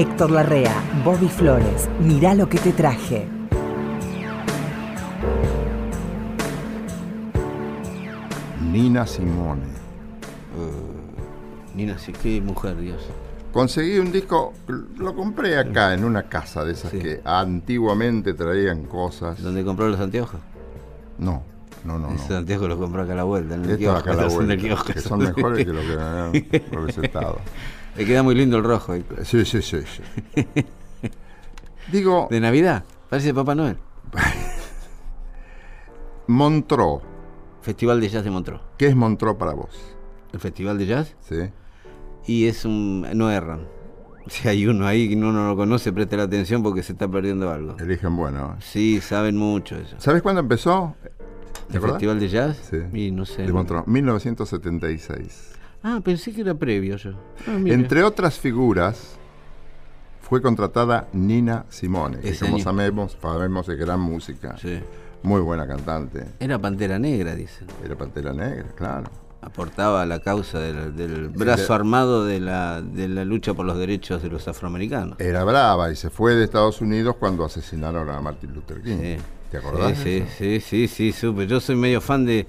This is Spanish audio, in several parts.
Héctor Larrea, Bobby Flores, mirá lo que te traje. Nina Simone. Nina, sí, qué mujer, Dios. Conseguí un disco, lo compré acá en una casa de esas Sí. que antiguamente traían cosas. ¿Dónde compró los anteojos? No, no, no. Esos no. anteojos los compró acá a la vuelta, en el Esto kiosco. acá a la los en el vuelta, kiosco. que son mejores que lo que me han recetado. Le queda muy lindo el rojo. Sí, sí, sí, sí. Digo, De Navidad, parece Papá Noel. Montreux. Festival de Jazz de Montreux. ¿Qué es Montreux para vos? El Festival de Jazz ¿Sí? y es un... no erran. Si hay uno ahí que uno no lo conoce, preste la atención porque se está perdiendo algo. Eligen bueno. Sí, saben mucho eso. ¿Sabes cuándo empezó? ¿Te ¿El? Festival de Jazz? Sí. Y no sé. De Montreux, 1976. Ah, pensé que era previo yo. Ah. Entre otras figuras, fue contratada Nina Simone, que como año. sabemos, sabemos es gran música, Sí. muy buena cantante. Era Pantera Negra, dicen. Era Pantera Negra, claro. Aportaba a la causa del, del brazo de- armado de la, de la lucha por los derechos de los afroamericanos. Era brava y se fue de Estados Unidos cuando asesinaron a Martin Luther King. Sí. ¿Te acordás? Sí, de sí, sí, sí, sí, supe. Yo soy medio fan de,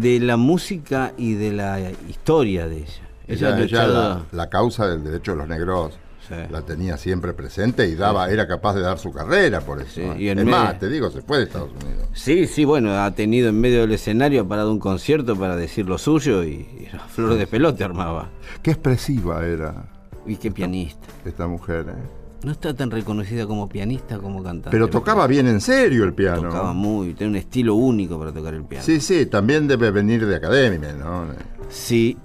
de la música y de la historia de ella. Ella, Ella, la, la causa del derecho de los negros Sí. la tenía siempre presente y daba, era capaz de dar su carrera por eso. Sí, y es medio- más, te digo, se fue de Estados Unidos. Sí, sí, bueno, ha tenido en medio del escenario, ha parado un concierto para decir lo suyo y, y la flor de pelote armaba. Qué expresiva era Y qué pianista. esta mujer. ¿eh? No está tan reconocida como pianista como cantante. Pero tocaba bien en serio el piano. Tocaba muy, tiene un estilo único para tocar el piano. Sí, sí, también debe venir de academia, ¿no? Sí,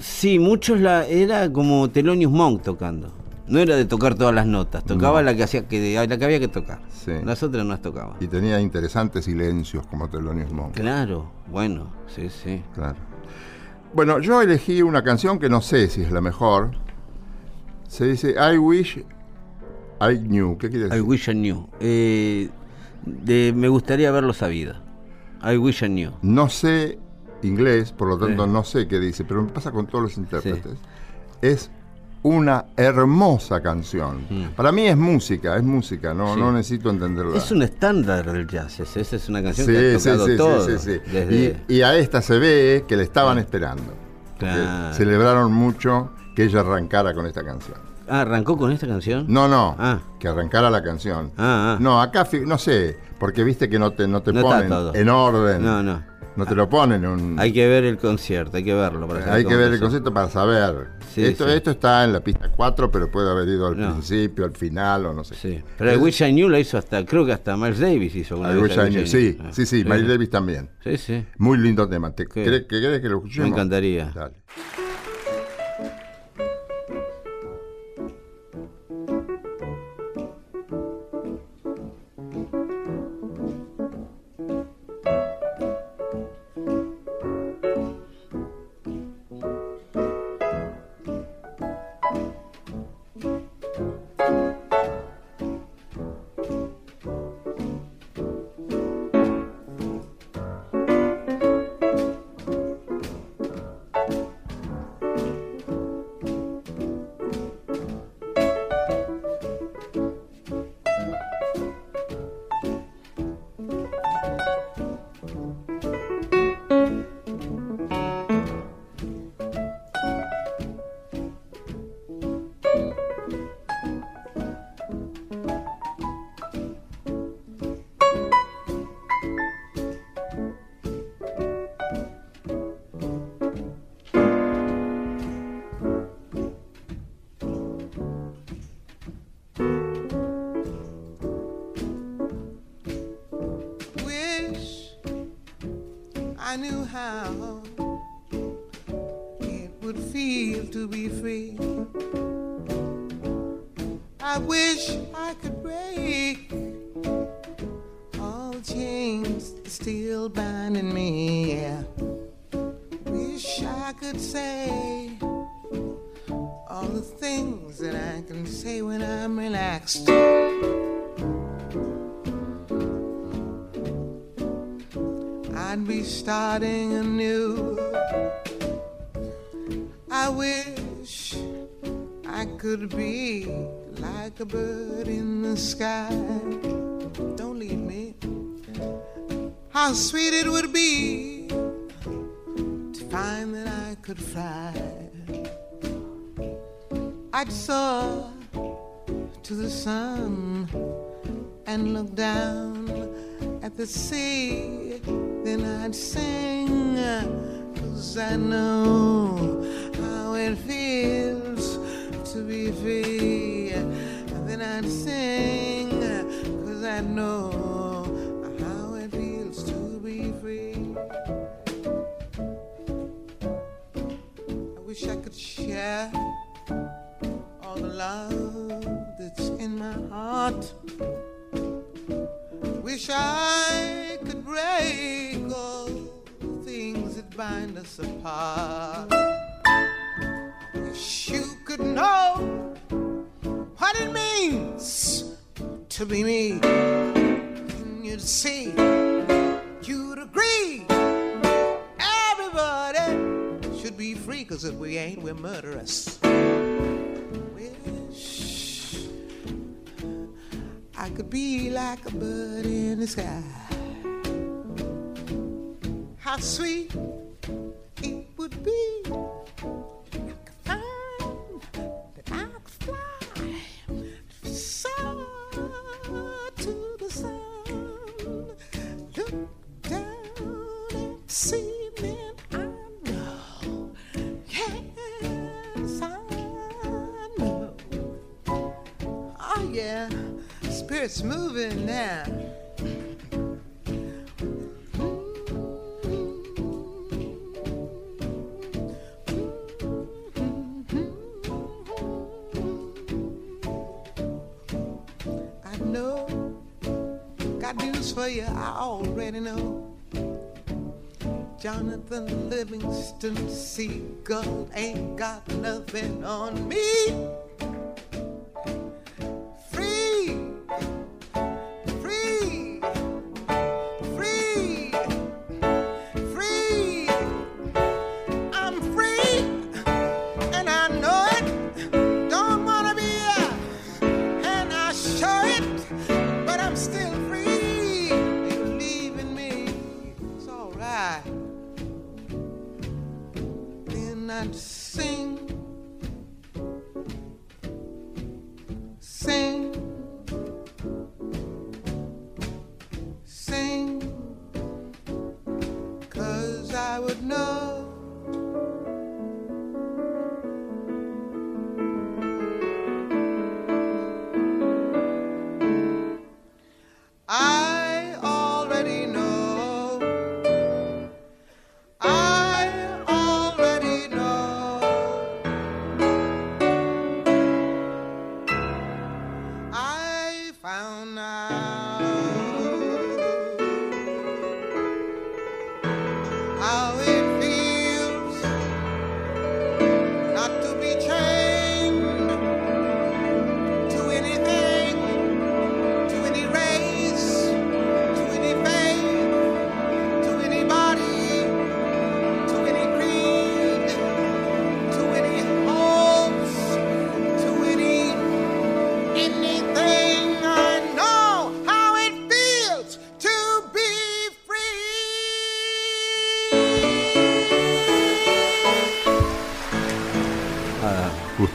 sí, muchos la era como Thelonious Monk tocando. No era de tocar todas las notas, tocaba la que hacía que la que había que tocar. Sí. Las otras no las tocaba. Y tenía interesantes silencios como Thelonious Monk. Claro, bueno, sí, sí. Claro. Bueno, yo elegí una canción que no sé si es la mejor. Se dice I wish I knew. ¿Qué quiere I decir? wish I knew. Eh, de, me gustaría haberlo sabido. I wish I knew. No sé inglés, por lo tanto Sí. no sé qué dice, pero me pasa con todos los intérpretes. Es una hermosa canción. Para mí es música, es música, no, Mm. Necesito entenderla. Es un estándar del jazz, esa es una canción que ha tocado sí, todo. desde- Y, y a esta se ve que le estaban esperando. porque Claro. Celebraron mucho que ella arrancara con esta canción. Ah, ¿arrancó con esta canción? No, no, Ah. que arrancara la canción. Ah, ah. No, acá no sé, porque viste que no te, no te No ponen en orden. No, no. No te lo ponen en un... Hay que ver el concierto, hay que verlo. Para saber Hay que ver el concepto para saber. Sí, esto, sí. esto está en la pista 4, pero puede haber ido al No. principio, al final o no sé. Sí, pero el Wish I Knew lo hizo hasta, creo que hasta Miles Davis hizo una I vez wish el I knew. Wish I Sí. Ah, sí, sí, Miles Davis también. Sí, sí. Muy lindo tema. ¿Te ¿Qué? ¿Querés, que, querés que lo escuchemos? Me encantaría. Dale. Still binding me. Yeah. Wish I could say all the things that I can say when I'm relaxed. I'd be starting anew. I wish I could be like a bird in the sky. Don't leave. How sweet it would be to find that I could fly. I'd soar to the sun and look down at the sea. Then I'd sing, cause I know how it feels to be free. Then I'd sing, cause I know heart. Wish I could break all the things that bind us apart. Wish you could know what it means to be me. And you'd see, you'd agree. Everybody should be free, cause if we ain't, we're murderous. I could be like a bird in the sky. How sweet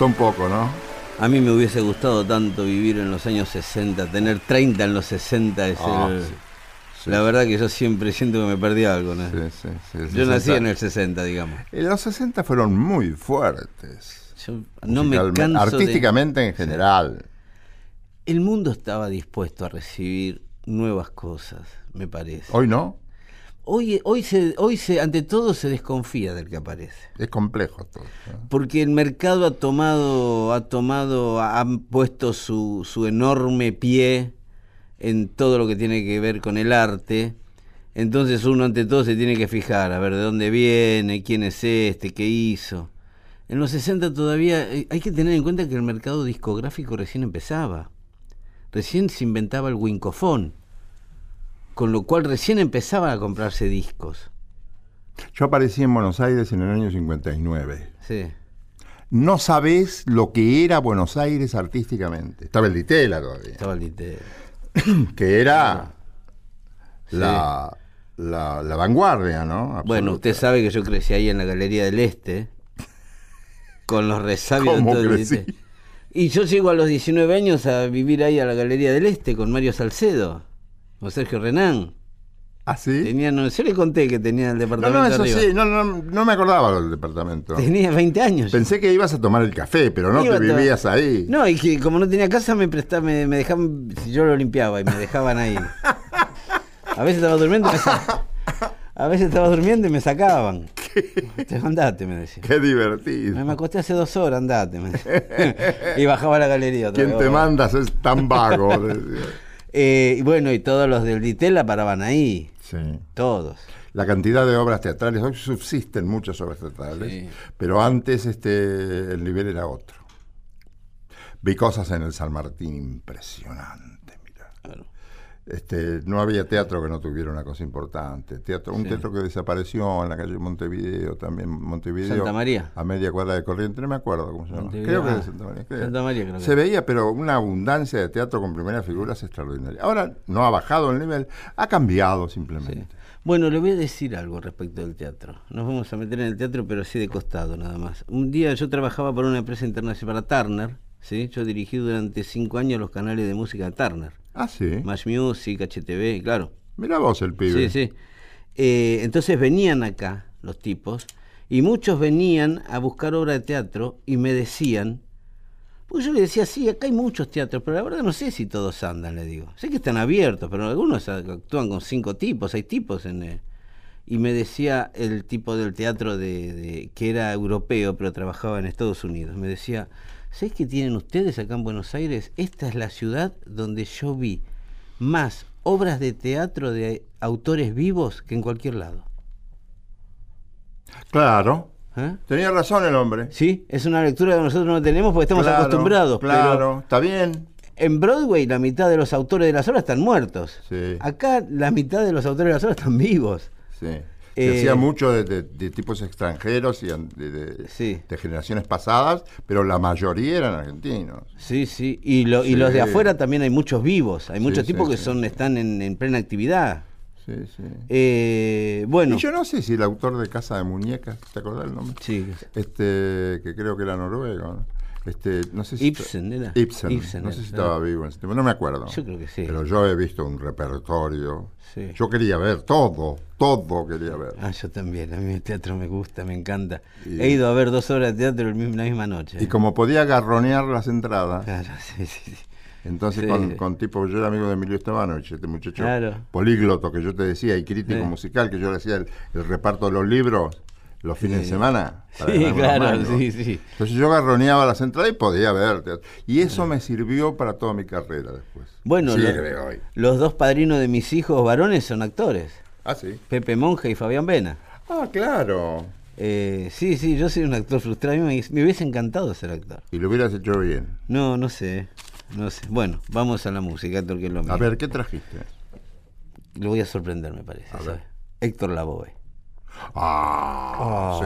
un poco, ¿no? A mí me hubiese gustado tanto vivir en los años 60, tener 30 en los 60 es Ah, el- sí. Sí, La verdad que yo siempre siento que me perdí algo, ¿no? sí, Yo nací 60. en el 60, digamos. Eh, Los 60 fueron muy fuertes. Yo no me canso de- Artísticamente en general. El mundo estaba dispuesto a recibir nuevas cosas, me parece. Hoy no. Hoy, hoy, se, hoy se, ante todo se desconfía del que aparece. Es complejo todo. ¿no? Porque el mercado ha tomado, ha tomado, ha ha puesto su, su enorme pie en todo lo que tiene que ver con el arte. Entonces uno ante todo se tiene que fijar, a ver de dónde viene, quién es este, qué hizo. En los 60 todavía eh, hay que tener en cuenta que el mercado discográfico recién empezaba. Recién se inventaba el wincofón. Con lo cual recién empezaban a comprarse discos. Yo aparecí en Buenos Aires en el año 59. Sí. no sabés lo que era Buenos Aires artísticamente. Estaba el Ditela todavía. Estaba el Ditela. que era la, la, la vanguardia, ¿no? Bueno, usted sabe que yo crecí ahí en la Galería del Este, con los resabios de. Y yo llego a los 19 años a vivir ahí a la Galería del Este con Mario Salcedo, con Sergio Renán. ¿Ah, sí? Tenía, no, yo le conté que tenía el No, departamento no, eso arriba. sí, no, no, no me acordaba del departamento. Tenía 20 años. Pensé que ibas a tomar el café, pero no Iba to- vivías ahí. No, y que como no tenía casa me prestaba, me, me dejaban, yo lo limpiaba y me dejaban ahí. A veces estaba durmiendo y me sa- A veces estaba durmiendo y me sacaban. Te andate, me decía. Qué divertido. Me, me acosté hace dos horas, andate. me decía. y bajaba a la galería otra ¿Quién vez. te mandas es tan vago? decía. Eh, y bueno, y todos los del Ditela paraban ahí. sí. Todos. La cantidad de obras teatrales, hoy subsisten muchas obras teatrales, Sí. pero antes este, el nivel era otro. Vi cosas en el San Martín impresionantes, mira. Claro. Este, no había teatro que no tuviera una cosa importante. Teatro, un Sí. teatro que desapareció en la calle Montevideo, también Montevideo. Santa María. A media cuadra de corriente, no me acuerdo cómo se llama. Montevideo, Creo que ah, de Santa María. creo. Santa María creo que Se veía, pero una abundancia de teatro con primeras figuras extraordinaria. Ahora no ha bajado el nivel, ha cambiado simplemente. Sí. Bueno, le voy a decir algo respecto del teatro. Nos vamos a meter en el teatro, pero así de costado nada más. Un día yo trabajaba para una empresa internacional, para Turner. ¿sí? Yo dirigí durante cinco años los canales de música de Turner. Ah, sí. Match Music, HTV, claro. Mira vos el pibe. Sí, sí. Eh, entonces venían acá los tipos y muchos venían a buscar obra de teatro y me decían, porque yo le decía, sí, acá hay muchos teatros, pero la verdad no sé si todos andan, le digo. Sé que están abiertos, pero algunos actúan con cinco tipos, hay tipos en... eh, y me decía el tipo del teatro de, de- que era europeo, pero trabajaba en Estados Unidos. Me decía, ¿sabes qué tienen ustedes acá en Buenos Aires? Esta es la ciudad donde yo vi más obras de teatro de autores vivos que en cualquier lado. Claro. ¿Eh? Tenía razón el hombre. Sí, es una lectura que nosotros no tenemos porque estamos Claro, acostumbrados. Claro, está bien. en Broadway la mitad de los autores de las obras están muertos. Sí. Acá la mitad de los autores de las obras están vivos. Sí. Eh, Se hacía mucho de, de- de tipos extranjeros y de, de- Sí. de generaciones pasadas, pero la mayoría eran argentinos. Sí, sí. Y, lo- y los de afuera también hay muchos vivos. Hay muchos sí, tipos que son están en, en plena actividad. Sí, sí. Eh, bueno. Y yo no sé si el autor de Casa de Muñecas, ¿te acordás el nombre? Sí. Este, que creo que era noruego, ¿no? Este, no sé si Ibsen era. Ibsen. Ibsen no era, sé si estaba vivo en ese tiempo, no me acuerdo. Yo creo que sí. Pero yo he visto un repertorio. Sí. Yo quería ver todo, todo quería ver. Ah, yo también. A mí el teatro me gusta, me encanta. Y- He ido a ver dos obras de teatro mismo- la misma noche. Y como podía garronear las entradas, Claro, sí, sí, sí. entonces Sí. con, con tipo, yo era amigo de Emilio Estebanovich, este muchacho Claro. polígloto que yo te decía, y crítico Sí. musical, que yo le hacía el, el reparto de los libros los fines de semana. Sí, claro, mangos. sí, sí. Entonces yo garroneaba las entradas y podía ver. teatro. Y eso me sirvió para toda mi carrera después. Bueno, lo- Sirve hoy. los dos padrinos de mis hijos varones son actores. Ah, sí. Pepe Monja y Fabián Vena. Ah, claro. Eh, sí, sí, yo soy un actor frustrado. A mí me, me hubiese encantado ser actor. Y lo hubieras hecho bien. No, no sé. No sé. Bueno, vamos a la música, Héctor, que es lo mío. A ver, ¿qué trajiste? Lo voy a sorprender, me parece. A ver. Héctor Lavoe. Ah,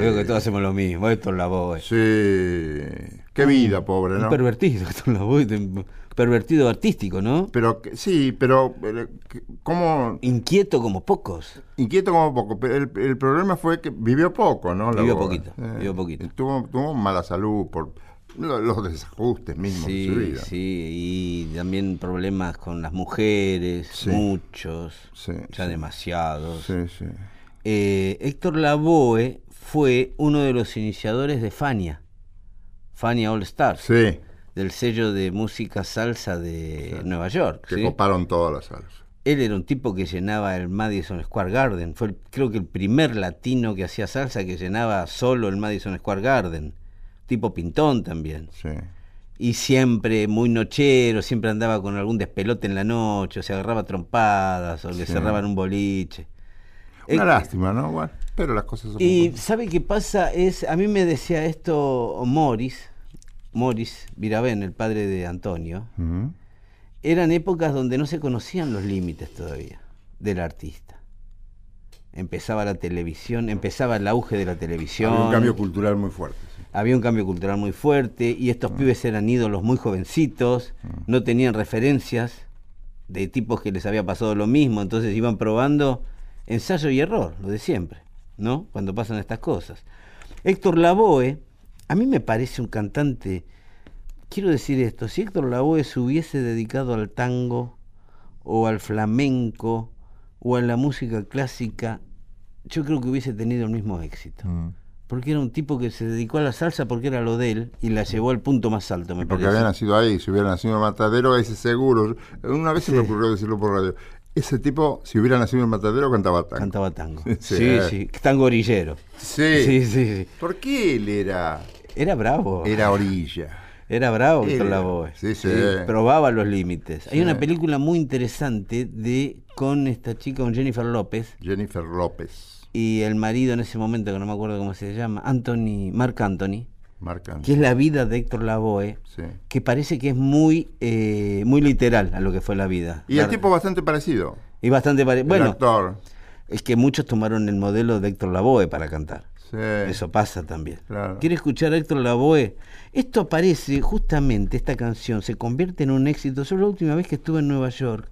Veo que sí. todos hacemos lo mismo. Héctor Lavoe. Sí. Qué vida, pobre, Un ¿no? pervertido, Héctor Lavoe. un Pervertido artístico, ¿no? Pero que- sí, pero eh, como Inquieto como pocos. inquieto como poco. Pero el, el problema fue que vivió poco, ¿no? La Vivió poquito, vivió poquito. Tuvo, tuvo mala salud por lo- los desajustes mismos de su Sí, vida. sí, y también problemas con las mujeres, Sí. muchos, Sí, ya sí. demasiados. Sí, sí. Eh, Héctor Lavoe fue uno de los iniciadores de Fania, Fania All Stars, Sí, del sello de música salsa de Nueva York. que ¿sí? coparon todas las salas. Él era un tipo que llenaba el Madison Square Garden, fue el- creo que el primer latino que hacía salsa que llenaba solo el Madison Square Garden, tipo pintón también. Sí. Y siempre muy nochero, siempre andaba con algún despelote en la noche, o se agarraba trompadas, o le Sí. cerraban un boliche. Una Eh, lástima, ¿no? Bueno, pero las cosas son Y ¿sabe qué pasa? Es, a mí me decía esto Morris, Morris Virabén, el padre de Antonio, eran épocas donde no se conocían los límites todavía del artista. Empezaba la televisión, empezaba el auge de la televisión. Había un cambio cultural muy fuerte. sí. había un cambio cultural muy fuerte y estos pibes eran ídolos muy jovencitos, no tenían referencias de tipos que les había pasado lo mismo, entonces iban probando ensayo y error, lo de siempre, ¿no? Cuando pasan estas cosas. Héctor Lavoe, a mí me parece un cantante, quiero decir esto, si Héctor Lavoe se hubiese dedicado al tango o al flamenco o a la música clásica, yo creo que hubiese tenido el mismo éxito. Mm. Porque era un tipo que se dedicó a la salsa porque era lo de él y la llevó al punto más alto, me Porque parece. había nacido ahí, si hubiera nacido en Matadero, ese seguro. Una vez se me ocurrió decirlo por radio. Ese tipo, si hubiera nacido en Matadero, cantaba tango. Cantaba tango. Sí, Sí, eh. sí, tango orillero. Sí. Sí, sí, sí. ¿Por qué él era, Era bravo. era orilla? Era bravo Era. Lavoe. Sí, sí. Probaba los límites. Hay una película muy interesante de con esta chica, con Jennifer López, Jennifer López. y el marido en ese momento, que no me acuerdo cómo se llama, Anthony, Mark Anthony, Marcan. que es la vida de Héctor Lavoe, Sí. que parece que es muy, eh, muy literal a lo que fue la vida. Y el tipo bastante parecido. Y bastante pare- el Bueno, actor. es que muchos tomaron el modelo de Héctor Lavoe para cantar. Sí. Eso pasa también. Claro. ¿Quiere escuchar a Héctor Lavoe? Esto aparece justamente, esta canción se convierte en un éxito. Yo la última vez que estuve en Nueva York,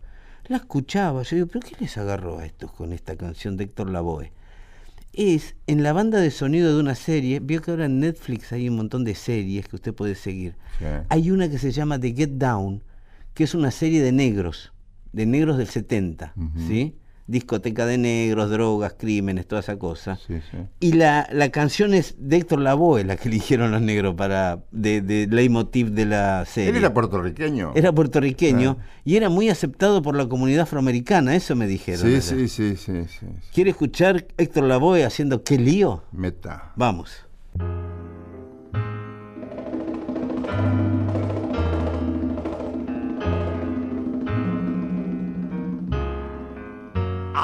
la escuchaba. Yo digo, ¿pero qué les agarró a estos con esta canción de Héctor Lavoe? Es en la banda de sonido de una serie. Vio que ahora en Netflix hay un montón de series que usted puede seguir. Sí. Hay una que se llama The Get Down, que es una serie de negros, de negros del 70, Ujú. ¿sí? Discoteca de negros, drogas, crímenes, toda esa cosa. Sí, sí. Y la, la canción es de Héctor Lavoe, la que eligieron los negros para de, de leitmotiv de la serie. Él era puertorriqueño. Era puertorriqueño Ah. y era muy aceptado por la comunidad afroamericana, eso me dijeron. Sí, sí, sí, sí, sí. ¿Quiere escuchar Héctor Lavoe haciendo qué lío? Meta. Vamos.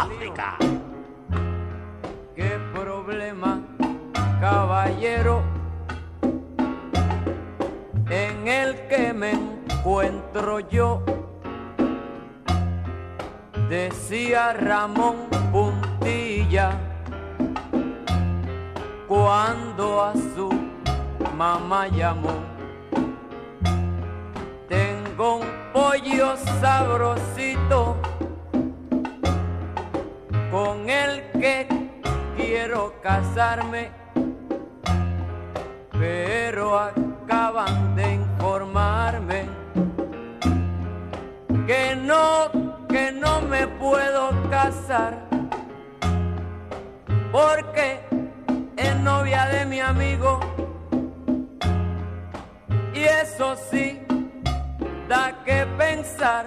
África. ¿Qué problema, caballero, en el que me encuentro yo? Decía Ramón Puntilla cuando a su mamá llamó. Tengo un pollo sabrosito con el que quiero casarme, pero acaban de informarme que no, que no me puedo casar, porque es novia de mi amigo, y eso sí da que pensar.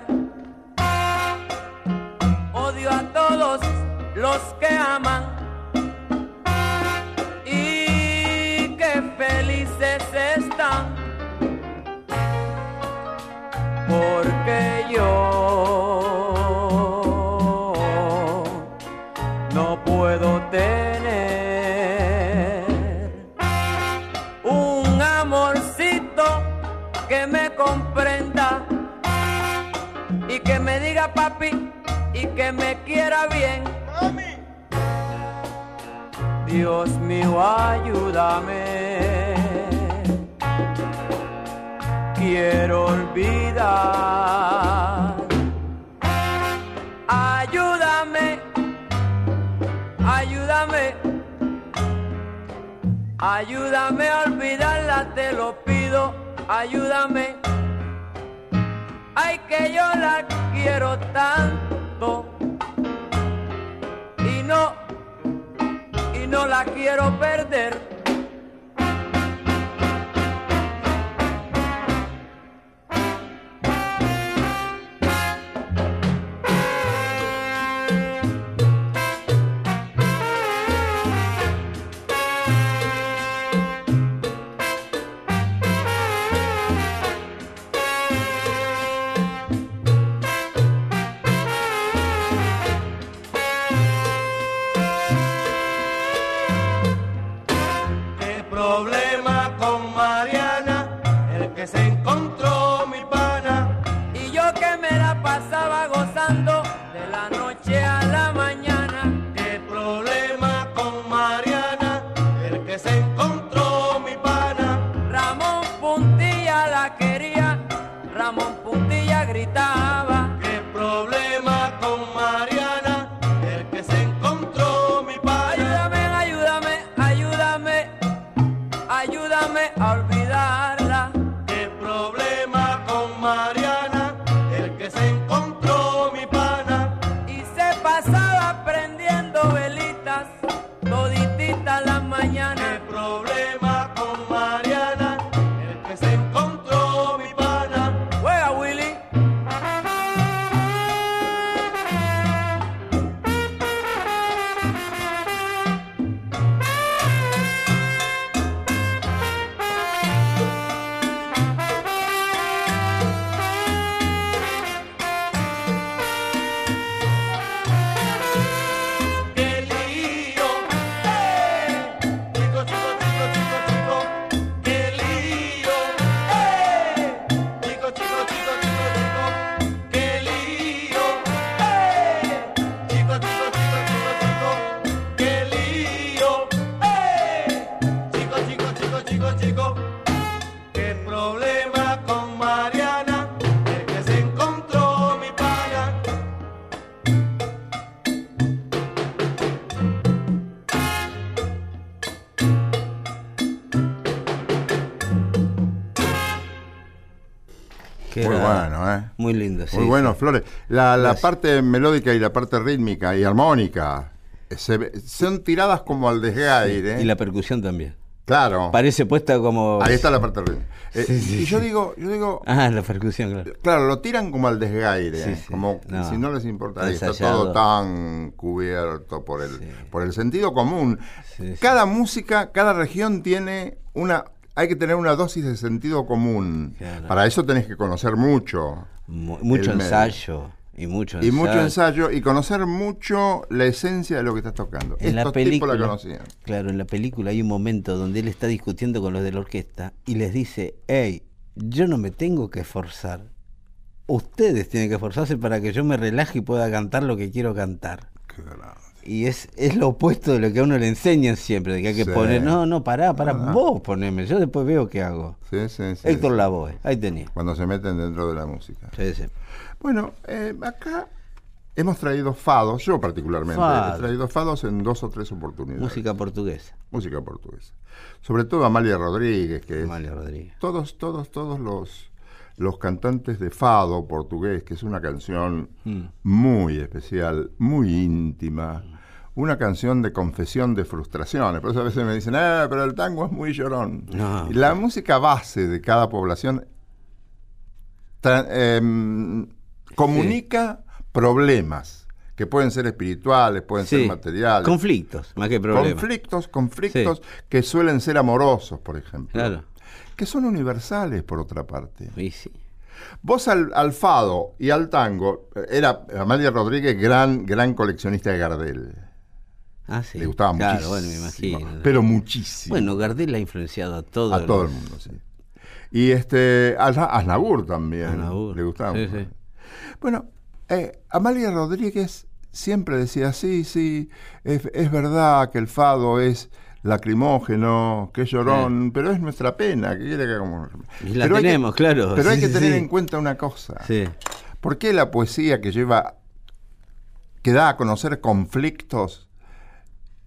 Odio a todos los que aman y que felices están porque yo no puedo tener un amorcito que me comprenda y que me diga papi y que me quiera bien. Dios mío, ayúdame. Quiero olvidar. Ayúdame, ayúdame, ayúdame a olvidarla, te lo pido, ayúdame. Ay, que yo la quiero tanto y no, no la quiero perder. Muy lindo, sí. Muy bueno, sí. Flores. La, la parte melódica y la parte rítmica y armónica eh, se son tiradas como al desgaire. Y la percusión también. Claro. Parece puesta como. Ahí está la parte rítmica. Eh, Sí, sí, y yo sí. digo, yo digo, Ah, la percusión, claro. claro, lo tiran como al desgaire, Sí, eh, sí. como No. si no les importa. Está todo tan cubierto por el, Sí. por el sentido común. Sí, sí. Cada música, cada región tiene una, hay que tener una dosis de sentido común. Claro. Para eso tenés que conocer mucho. Mu- mucho ensayo. Y mucho Y mucho ensayo. ensayo y conocer mucho la esencia de lo que estás tocando. En la Estos película, tipos la conocían. claro, en la película hay un momento donde él está discutiendo con los de la orquesta y les dice, hey, yo no me tengo que esforzar. Ustedes tienen que esforzarse para que yo me relaje y pueda cantar lo que quiero cantar. Qué grande. Y es, es lo opuesto de lo que a uno le enseñan siempre, de que hay que Sí. poner, no, no, pará, pará, Ah. vos poneme, yo después veo qué hago. Sí, sí, sí, Héctor. Lavoe, ahí tenía. Cuando se meten dentro de la música. Sí, sí. Bueno, eh, acá hemos traído fados, yo particularmente, Fado. he traído fados en dos o tres oportunidades. Música portuguesa. Música portuguesa. Sobre todo Amalia Rodríguez, que es Amalia Rodríguez. todos, todos, todos los, los cantantes de fado portugués, que es una canción Mm. muy especial, muy íntima, una canción de confesión de frustraciones. Por eso a veces me dicen, ah, pero el tango es muy llorón. No. Y la música base de cada población em, comunica problemas que pueden ser espirituales, pueden Sí. ser materiales. Conflictos, más que problemas. Conflictos, conflictos que suelen ser amorosos, por ejemplo. Claro. Que son universales, por otra parte. Y sí. Vos al, al fado y al tango, era Amalia Rodríguez gran, gran coleccionista de Gardel. Ah, sí. Le gustaba claro, muchísimo. bueno, me imagino. Pero muchísimo. Bueno, Gardel ha influenciado a todo. a todo el mundo, sí. Y este, a Azna- Aznavour también. Aznavour. Le gustaba. Sí, mucho. sí. Bueno, eh, Amalia Rodríguez siempre decía, sí, sí, es, es verdad que el fado es lacrimógeno, que es llorón, pero es nuestra pena, que quiere que hagamos? La Pero que- tenemos, claro. Pero hay que sí, tener en cuenta una cosa. ¿Por qué la poesía que lleva, que da a conocer conflictos,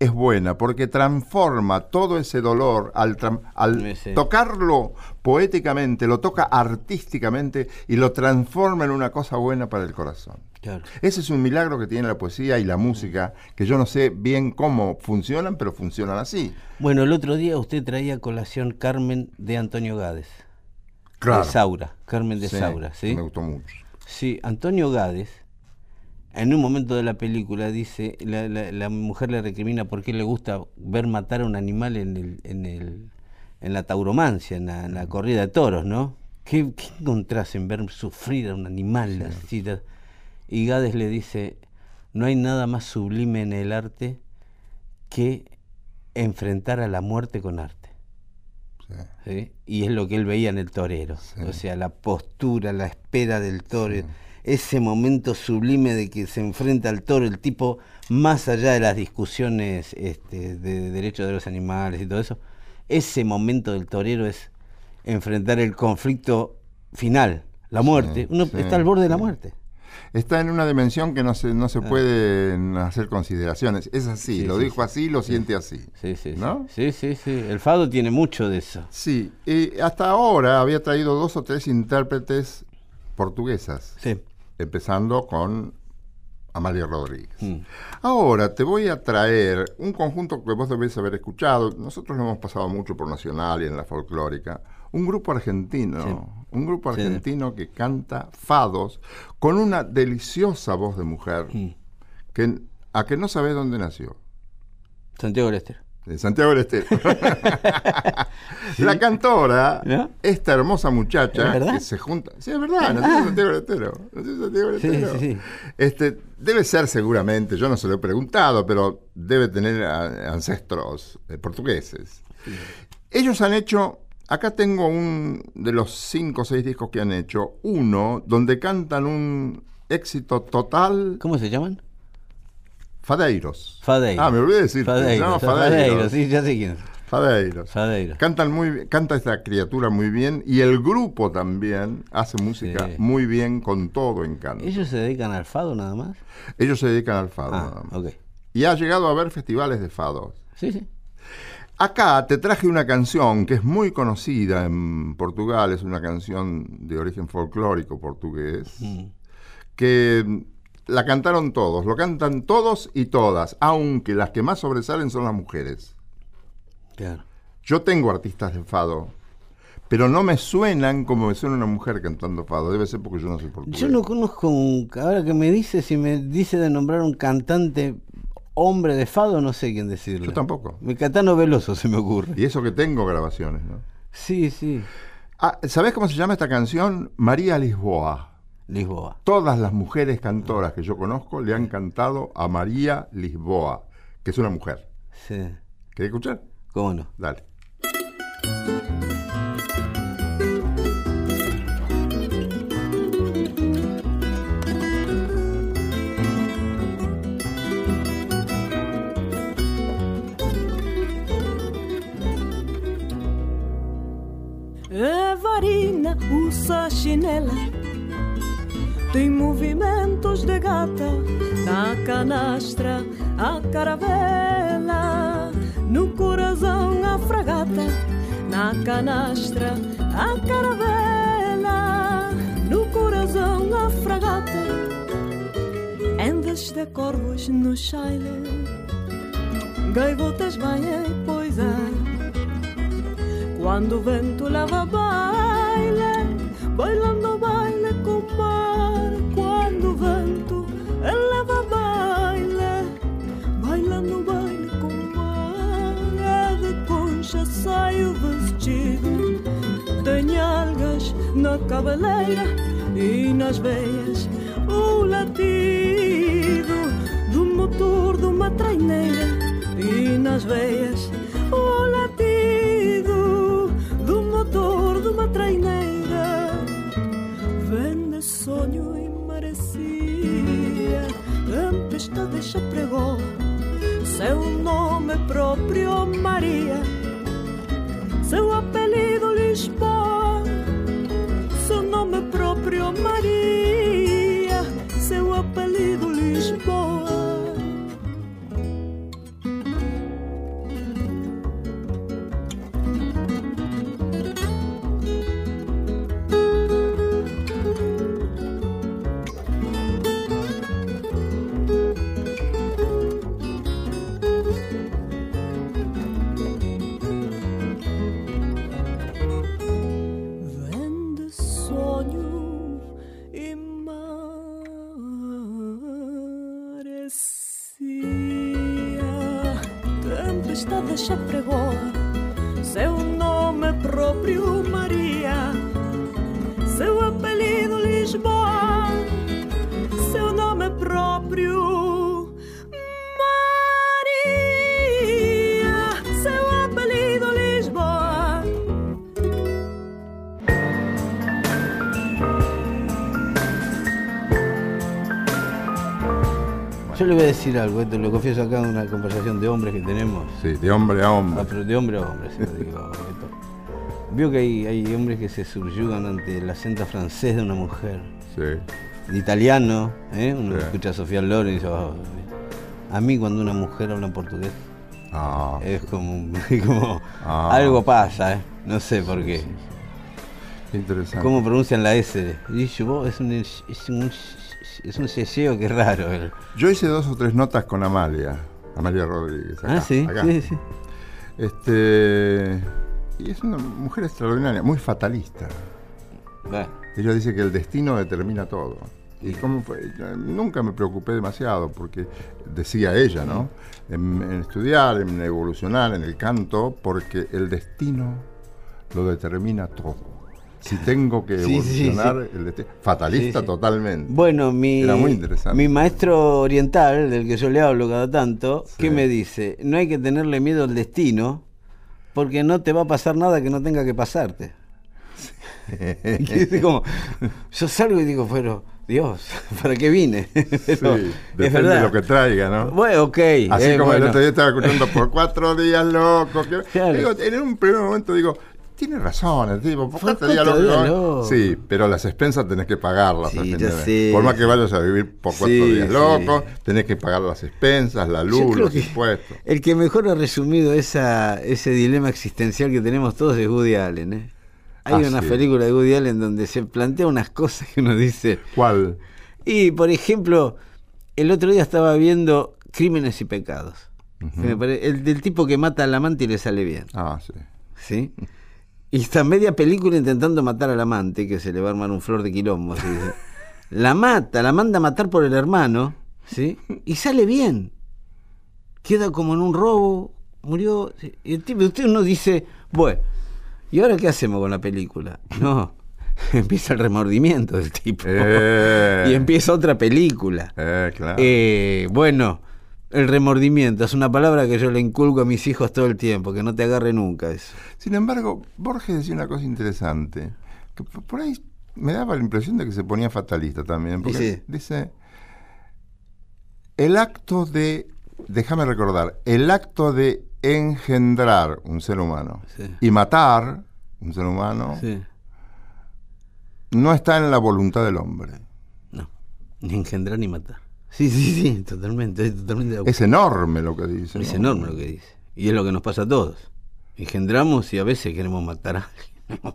es buena? Porque transforma todo ese dolor al, Sí, tocarlo poéticamente, lo toca artísticamente y lo transforma en una cosa buena para el corazón. Claro. Ese es un milagro que tiene la poesía y la música, que yo no sé bien cómo funcionan, pero funcionan así. Bueno, el otro día usted traía colación Carmen de Antonio Gades. Claro. De Saura. Carmen de Sí, Saura, ¿sí? Me gustó mucho. Sí, Antonio Gades, en un momento de la película, dice, la, la- la mujer le recrimina por qué le gusta ver matar a un animal en, el, en, el, en la tauromancia, en la, en la corrida de toros, ¿no? ¿Qué, qué encontrás en ver sufrir a un animal así? Y Gades le dice, no hay nada más sublime en el arte que enfrentar a la muerte con arte. Sí. ¿sí? Y es lo que él veía en el torero. O sea, la postura, la espera del toro, ese momento sublime de que se enfrenta al toro, el tipo, más allá de las discusiones este, de derechos de los animales y todo eso, ese momento del torero es enfrentar el conflicto final, la muerte. Sí, Uno sí, está al borde de la muerte. Está en una dimensión que no se, no se pueden hacer consideraciones. Es así, Ah. Sí, lo dijo así, lo siente así. Sí, sí, ¿No? sí. Sí, sí, sí. El fado tiene mucho de eso. Sí, y hasta ahora había traído dos o tres intérpretes portuguesas, Sí. Empezando con Amalia Rodríguez. Mm. Ahora te voy a traer un conjunto que vos debés haber escuchado. Nosotros lo hemos pasado mucho por Nacional y en la folclórica. Un grupo argentino, Sí. un grupo Sí. argentino que canta fados con una deliciosa voz de mujer Mm. que a que no sabés dónde nació. Santiago del Estero. De Santiago del Estero. La cantora, ¿No? esta hermosa muchacha que se junta. Sí, es verdad, nació en Santiago del Estero. Nació en Santiago del Sí, Estero. sí, sí. Este, debe ser seguramente, yo no se lo he preguntado, pero debe tener a- ancestros eh, portugueses. Ellos han hecho, acá tengo un de los cinco o seis discos que han hecho, uno donde cantan un éxito total, ¿Cómo se llaman? Fadeiros. Fadeiro. Ah, me olvidé de decir. Fadeiro. Se llama Fadeiro, Fadeiros. sí, ya sé quién es. Fadeiros. Fadeiro. Cantan muy bien- canta esta criatura muy bien y el grupo también hace música Sí. muy bien con todo encanto. ¿Ellos se dedican al fado nada más? Ellos se dedican al fado. Ah, nada más. ok. Y ha llegado a haber festivales de fados. Sí, sí. Acá te traje una canción que es muy conocida en Portugal, es una canción de origen folclórico portugués, Mm. que la cantaron todos, lo cantan todos y todas, aunque las que más sobresalen son las mujeres. Claro. Yo tengo artistas de fado, pero no me suenan como me suena una mujer cantando fado, debe ser porque yo no soy portugués. Yo no conozco, un- ahora que me dice, si me dice de nombrar un cantante hombre de fado, no sé quién decirle. Yo tampoco. Mi Catano Veloso se me ocurre. Y eso que tengo grabaciones, ¿no? Sí, sí. Ah, ¿Sabés cómo se llama esta canción? María Lisboa. Lisboa. Todas las mujeres cantoras que yo conozco le han cantado a María Lisboa, que es una mujer. Sí. ¿Querés escuchar? ¿Cómo no? Dale. A varina usa chinela, tem movimentos de gata, na canastra a caravela, no coração a fragata, na canastra a caravela, no coração a fragata, vez de corvos no chaile, gaivotas e poisar. Quando o vento leva baile, bailando na cabeleira e nas veias o latido do motor de uma traineira e nas veias o latido do motor de uma traineira. Vende sonho e merecia tempestade já pregou seu nome próprio Maria. Seu apelido Lisboa decir algo, esto lo confieso acá en una conversación de hombres que tenemos. Sí, de hombre a Ah, hombre. pero de hombre a hombre, se lo digo. esto. Vio que hay, hay hombres que se subyugan ante el acento francés de una mujer. Sí. De italiano, ¿eh? Uno Sí. escucha a Sofía Loren y dice, "Oh". a mí cuando una mujer habla en portugués Ah, es como, como Ah. algo pasa, ¿eh? No sé por qué. qué interesante. ¿Cómo pronuncian la S? Y yo, "Vos, es un es un es un seseo que es raro. el- Yo hice dos o tres notas con Amalia, Amalia Rodríguez. acá, ah, sí, acá. sí, sí. Este, y es una mujer extraordinaria, muy fatalista. Bueno, Ella dice que el destino determina todo. Y cómo fue, nunca me preocupé demasiado porque decía ella, ¿no? En, en estudiar, en evolucionar, en el canto, porque el destino lo determina todo. Si tengo que Sí, sí, evolucionar, el destino. Fatalista Sí, sí. totalmente. Bueno, mi, Era muy interesante. mi maestro oriental, del que yo le hablo cada tanto. ¿qué me dice? No hay que tenerle miedo al destino, porque no te va a pasar nada que no tenga que pasarte. Como, yo salgo y digo, pero Dios, ¿para qué vine? Pero Sí, es depende verdad. de lo que traiga, ¿no? Bueno, ok. Así eh, como el otro día estaba escuchando por cuatro días loco. que- Claro. digo, en un primer momento digo, tiene razón el tipo, por días cuatro loco. Sí, pero las expensas tenés que pagarlas. Sí, ya sé. Por más que vayas a vivir por cuatro Sí, días sí. loco, tenés que pagar las expensas, la luz, los impuestos. El que mejor ha resumido esa, ese dilema existencial que tenemos todos es Woody Allen. ¿eh? Hay Ah, una sí. película de Woody Allen donde se plantea unas cosas que uno dice. ¿Cuál? Y, por ejemplo, el otro día estaba viendo Crímenes y Pecados. el del tipo que mata al amante y le sale bien. Ah, sí. ¿Sí? Y está media película intentando matar al amante, que se le va a armar un flor de quilombo. ¿sí? La mata, la manda a matar por el hermano, ¿sí? Y sale bien. Queda como en un robo, murió. ¿sí? Y el tipo, usted uno dice, bueno, ¿y ahora qué hacemos con la película? No, empieza el remordimiento del tipo. Eh. Y empieza otra película. Eh, claro. Eh, bueno, el remordimiento es una palabra que yo le inculco a mis hijos todo el tiempo, que no te agarre nunca eso. Sin embargo, Borges decía una cosa interesante, que por ahí me daba la impresión de que se ponía fatalista también, porque sí. dice, el acto de, déjame recordar, el acto de engendrar un ser humano Sí. y matar un ser humano no está en la voluntad del hombre. No, ni engendrar ni matar. Sí, sí, sí, totalmente, totalmente. Es enorme lo que dice. Es ¿no? enorme lo que dice. Y es lo que nos pasa a todos. Engendramos y a veces queremos matar a alguien.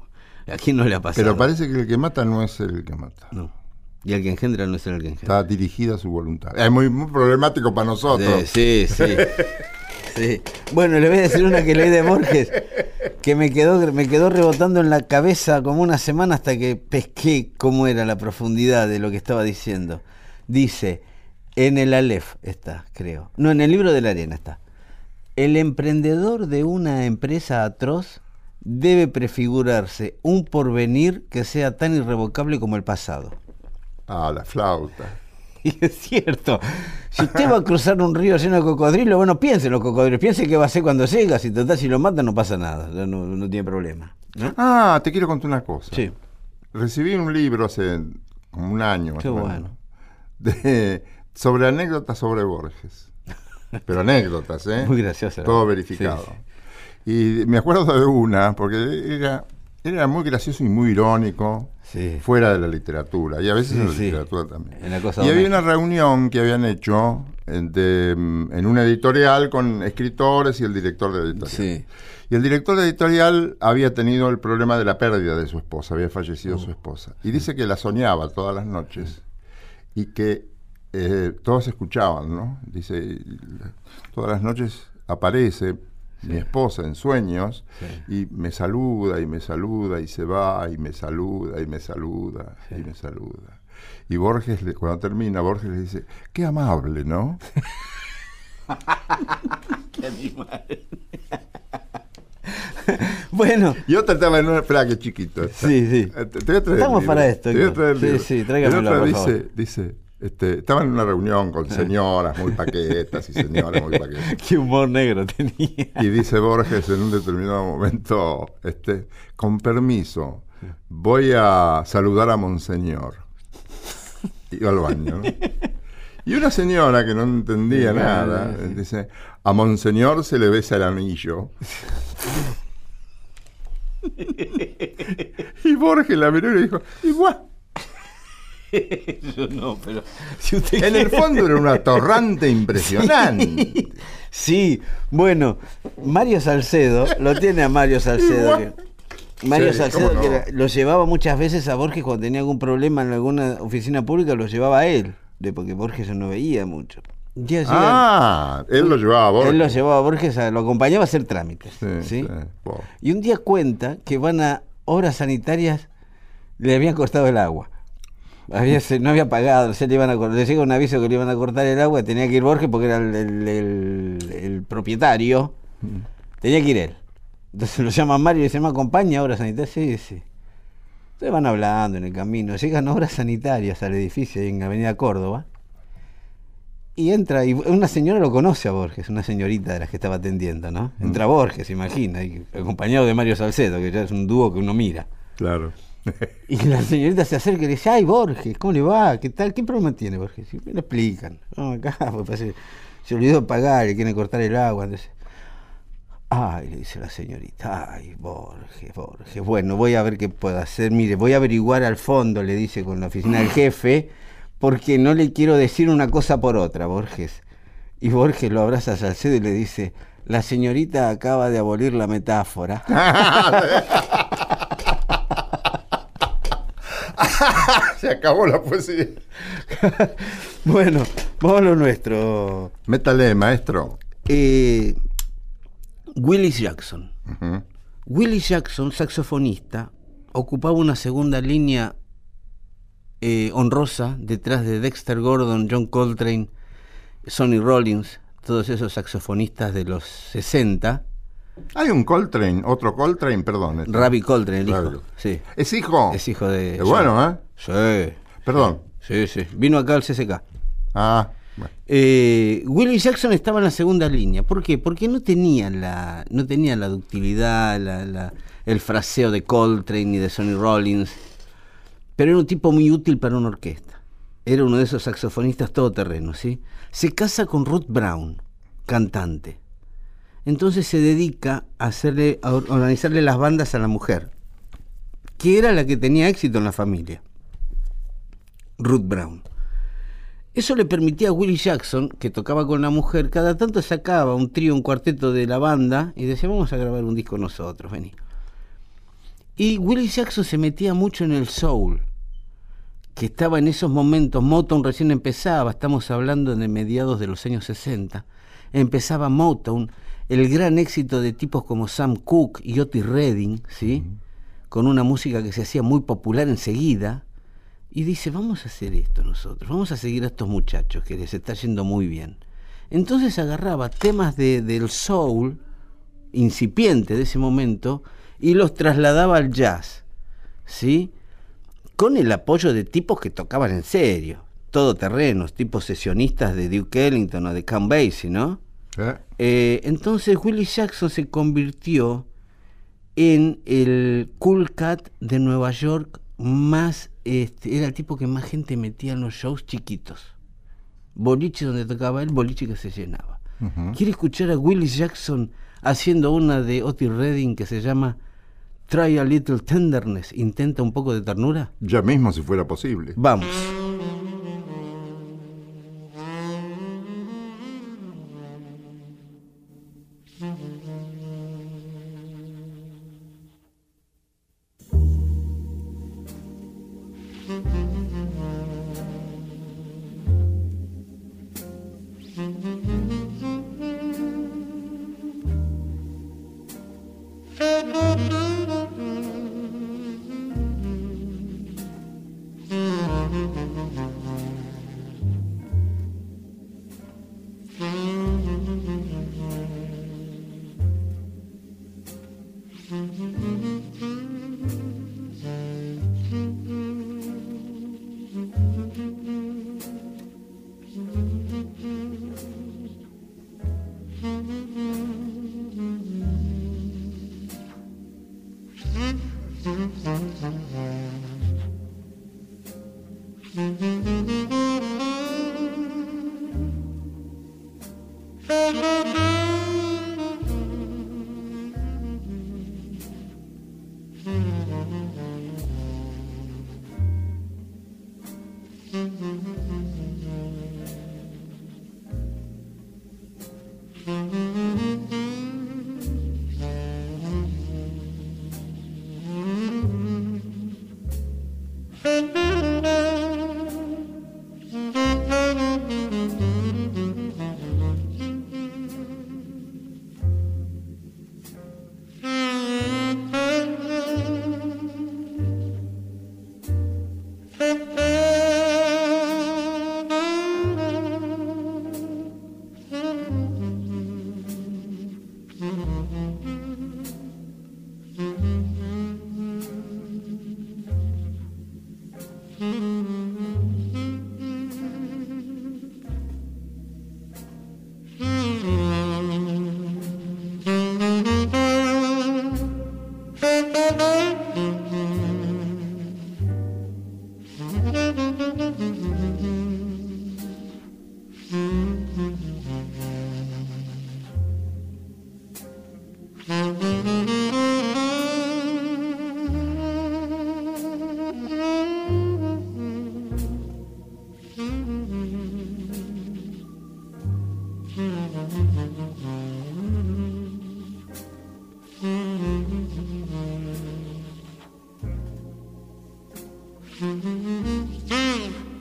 ¿A quién no le ha pasado? Pero parece que el que mata no es el que mata. No. Y el que engendra no es el que engendra. Está dirigida su voluntad. Es muy, muy problemático para nosotros. Sí, sí, sí. Sí. Bueno, le voy a decir una que leí de Borges que me quedó, me quedó rebotando en la cabeza como una semana hasta que pesqué cómo era la profundidad de lo que estaba diciendo. Dice, en el Aleph está, creo. No, en el libro de la arena está. El emprendedor de una empresa atroz debe prefigurarse un porvenir que sea tan irrevocable como el pasado. Ah, la flauta. Y es cierto. Si usted va a cruzar un río lleno de cocodrilos, bueno, piense en los cocodrilos. Piense qué va a hacer cuando llega. Si total, si lo mata, no pasa nada. No, no- tiene problema. ¿no? Ah, te quiero contar una cosa. Sí. Recibí un libro hace como un año Qué bueno. de, sobre anécdotas sobre Borges. Pero anécdotas, ¿eh? Muy graciosa. Todo verificado. sí. Y me acuerdo de una, porque era, era muy gracioso y muy irónico, Sí. fuera de la literatura, y a veces en la literatura también. En la cosa y había una reunión que habían hecho en, de, en una editorial con escritores y el director de la editorial. Sí. Y el director de editorial había tenido el problema de la pérdida de su esposa, había fallecido Uh. su esposa. Y dice que la soñaba todas las noches y que eh, todos escuchaban, ¿no? Dice, todas las noches aparece mi esposa en sueños y me saluda y me saluda y se va y me saluda y me saluda y me saluda. Y Borges, le- cuando termina, Borges le dice, qué amable, ¿no? Bueno, Y otra estaba en una. Espera, que chiquito. está. Sí, sí. Te- te Estamos para esto, Te voy a Héctor. traer el Sí, sí, tráigamelo, por dice, favor. dice este, estaba en una reunión con señoras muy paquetas y señoras muy paquetas. qué humor negro tenía. Y dice Borges en un determinado momento, este, con permiso, voy a saludar a Monseñor. Y va al baño. ¿no? Y una señora que no entendía nada, dice, a Monseñor se le besa el anillo. y Borges la miró y le dijo, bueno, Yo no, pero si usted en el fondo era un atorrante impresionante. Sí, bueno, Mario Salcedo, lo tiene a Mario Salcedo. que- Mario Sí, Salcedo que era- lo llevaba muchas veces a Borges cuando tenía algún problema en alguna oficina pública, lo llevaba a él, de porque Borges no veía mucho. Ah, él lo llevaba a Borges. él lo llevaba a Borges, a- lo acompañaba a hacer trámites. Sí, ¿sí? sí, po. Y un día cuenta que van a obras sanitarias, le habían cortado el agua. Había, no había pagado, se le iban a le llega un aviso que le iban a cortar el agua, tenía que ir Borges porque era el, el- el- el propietario, tenía que ir él. Entonces lo llama Mario y le dice, ¿me acompaña a obras sanitarias? Sí, sí. Entonces van hablando en el camino, llegan obras sanitarias al edificio en Avenida Córdoba. Y entra, y una señora lo conoce a Borges, una señorita de las que estaba atendiendo, ¿no? Entra Borges, imagina, y acompañado de Mario Salcedo, que ya es un dúo que uno mira. Claro. Y la señorita se acerca y le dice, ay Borges, ¿cómo le va? ¿Qué tal? ¿Qué problema tiene Borges? Y me lo explican. Acá pues, se olvidó pagar, le quieren cortar el agua. Entonces, ay, le dice la señorita, ay, Borges, Borges. Bueno, voy a ver qué puedo hacer. Mire, voy a averiguar al fondo, le dice con la oficina del jefe, porque no le quiero decir una cosa por otra, Borges. Y Borges lo abraza a Salcedo y le dice, la señorita acaba de abolir la metáfora. Se acabó la poesía. bueno, vamos a lo nuestro. Métale, maestro. Eh, Willis Jackson. Willis Jackson, saxofonista, ocupaba una segunda línea eh, honrosa detrás de Dexter Gordon, John Coltrane, Sonny Rollins, todos esos saxofonistas de los 60. Hay un Coltrane, otro Coltrane, perdón. este. Ravi Coltrane, el hijo. Sí, ¿Es hijo? es hijo de. Es bueno, ¿eh? Sí, Perdón. sí, sí. Vino acá al CCK. Ah, bueno. Eh, Willie Jackson estaba en la segunda línea. ¿Por qué? Porque no tenía la, no tenía la ductilidad, la- la- el fraseo de Coltrane ni de Sonny Rollins. Pero era un tipo muy útil para una orquesta. Era uno de esos saxofonistas todoterrenos, ¿sí? Se casa con Ruth Brown, cantante. Entonces se dedica a hacerle, a or- organizarle las bandas a la mujer, que era la que tenía éxito en la familia. Ruth Brown. Eso le permitía a Willie Jackson, que tocaba con la mujer, cada tanto sacaba un trío, un cuarteto de la banda y decía, vamos a grabar un disco nosotros, vení. Y Willie Jackson se metía mucho en el soul, que estaba en esos momentos, Motown recién empezaba, estamos hablando de mediados de los años 60, empezaba Motown, el gran éxito de tipos como Sam Cooke y Otis Redding, ¿sí? con una música que se hacía muy popular enseguida, y dice, vamos a hacer esto nosotros, vamos a seguir a estos muchachos que les está yendo muy bien. Entonces agarraba temas de- del soul incipiente de ese momento y los trasladaba al jazz, ¿sí? Con el apoyo de tipos que tocaban en serio, todoterrenos, tipos sesionistas de Duke Ellington o de Count Basie, ¿no? ¿Eh? Eh, entonces Willie Jackson se convirtió en el cool cat de Nueva York más, este, era el tipo que más gente metía en los shows chiquitos. Boliche donde tocaba él, boliche que se llenaba. ¿Quiere escuchar a Willie Jackson haciendo una de Otis Redding que se llama Try a Little Tenderness? Intenta un poco de ternura. Ya mismo, si fuera posible. Vamos. Ah,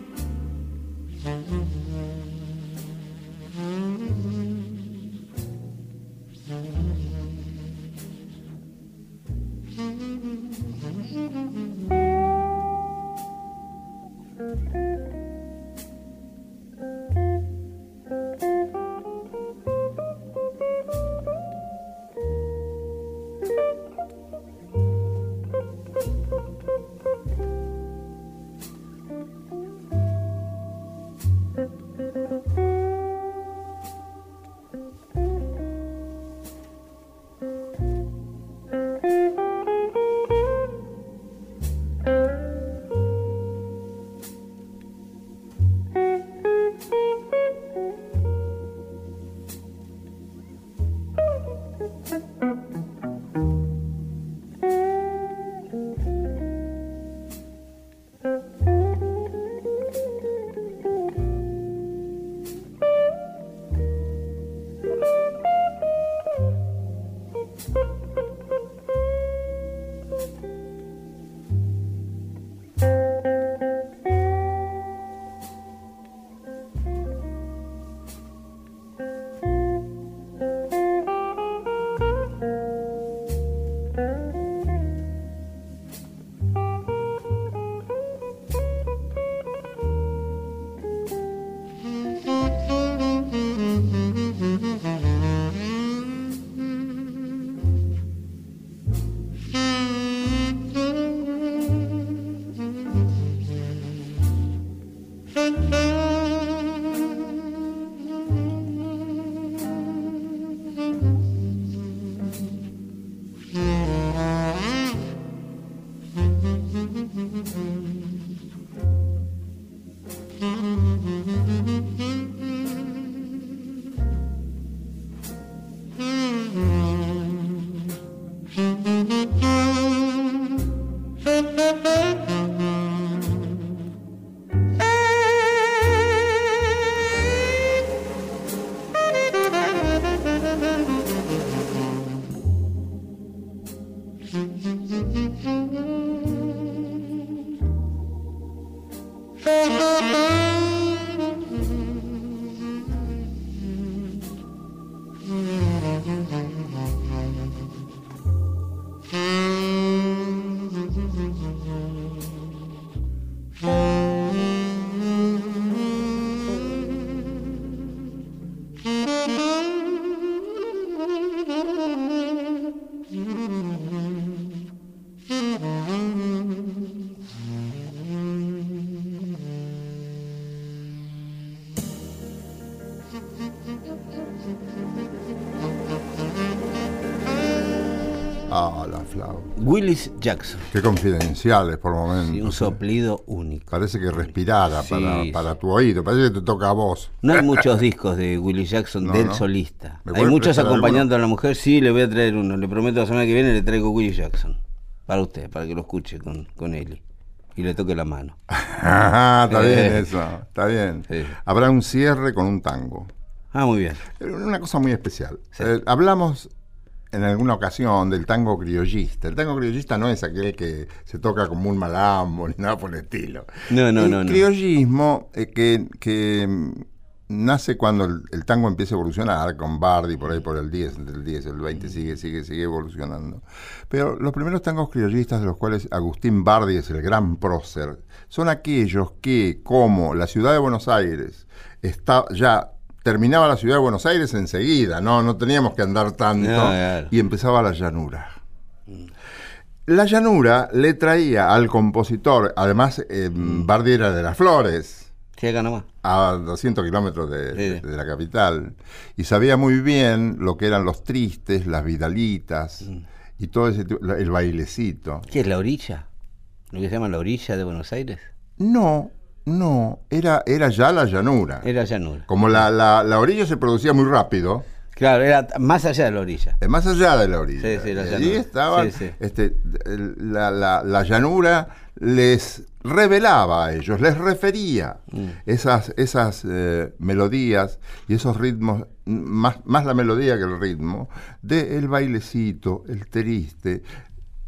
flauta. Willis Jackson. Qué confidenciales por momentos. Sí, un soplido único. Parece que respirara Sí, para, sí. para tu oído, parece que te toca a vos. No hay muchos discos de Willis Jackson No, del no. solista. ¿Me Hay muchos acompañando a la mujer. Sí, le voy a traer uno. Le prometo la semana que viene le traigo Willis Jackson. Para usted, para que lo escuche con, con Eli. y le toque la mano. Ajá, está bien Eh. eso, está bien. Sí. Habrá un cierre con un tango. Ah, muy bien. Una cosa muy especial. Sí. Eh, hablamos en alguna ocasión del tango criollista. El tango criollista no es aquel que se toca como un malambo ni nada por el estilo. No, no, el no, no. criollismo eh, que, que, nace cuando el, el tango empieza a evolucionar con Bardi por ahí por el 10, entre el 10 y el 20 sigue, sigue, sigue evolucionando. Pero los primeros tangos criollistas de los cuales Agustín Bardi es el gran prócer, son aquellos que, como la ciudad de Buenos Aires está ya terminaba la ciudad de Buenos Aires enseguida, no, no teníamos que andar tanto, No, claro. y empezaba la llanura. La llanura le traía al compositor, además eh, Bardi era de las Flores, Sí, acá nomás. a 200 kilómetros de, Sí. de la capital, y sabía muy bien lo que eran los tristes, las vidalitas, Mm. y todo ese tipo- el bailecito. ¿Qué es la orilla? ¿Lo que se llama la orilla de Buenos Aires? No, no, era, era ya la llanura. Era llanura. Como la, la, la orilla se producía muy rápido, Claro, era más allá de la orilla. eh, más allá de la orilla. Sí, sí, la Y allí llanura. estaban, Sí, sí. este, la, la- la llanura les revelaba a ellos, les refería Mm. esas, esas eh, melodías y esos ritmos, más, más la melodía que el ritmo, del bailecito, el triste,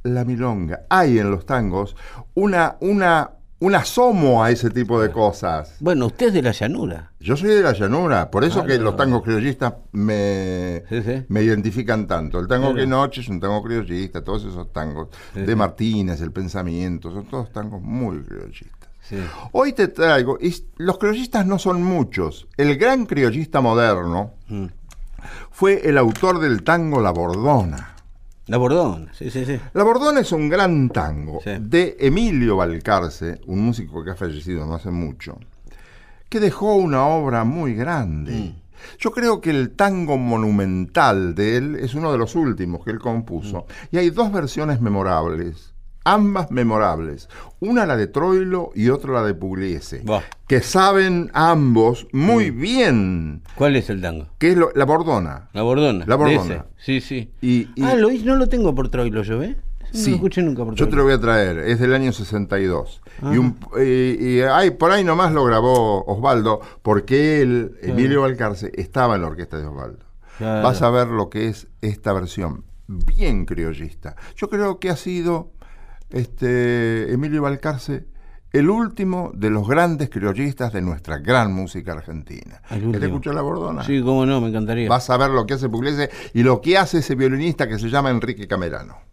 la milonga. Hay en los tangos una, una, un asomo a ese tipo de cosas. Bueno, usted es de la llanura. Yo soy de la llanura, por eso que Claro. los tangos criollistas me, Sí, sí. me identifican tanto. El tango Claro. que noche es un tango criollista, todos esos tangos Sí, de. Martínez, el pensamiento, son todos tangos muy criollistas. Hoy te traigo, y los criollistas no son muchos. El gran criollista moderno Mm. fue el autor del tango La Bordona. La Bordón, sí, sí, sí. La Bordona es un gran tango Sí. de Emilio Balcarce, un músico que ha fallecido no hace mucho, que dejó una obra muy grande. Mm. Yo creo que el tango monumental de él es uno de los últimos que él compuso. Mm. Y hay dos versiones memorables, ambas memorables. Una la de Troilo y otra la de Pugliese, que saben ambos Mm. muy bien ¿Cuál es el tango? que es lo- la Bordona. La Bordona. La Bordona. Sí, sí. Y- y- Ah, lo no lo tengo por Troilo yo, ¿eh? No Sí. lo escuché nunca por Yo te Troilo. lo voy a traer, es del año 62. Ah. Y, un, y ay, por ahí nomás lo grabó Osvaldo, porque él, Emilio Valcarce, estaba en la orquesta de Osvaldo. Claro. Vas a ver lo que es esta versión, bien criollista. Yo creo que ha sido este, Emilio Valcarce el último de los grandes criollistas de nuestra gran música argentina. ¿Querés escuchar la bordona? Sí, cómo no, me encantaría. Vas a ver lo que hace Pugliese y lo que hace ese violinista que se llama Enrique Camerano.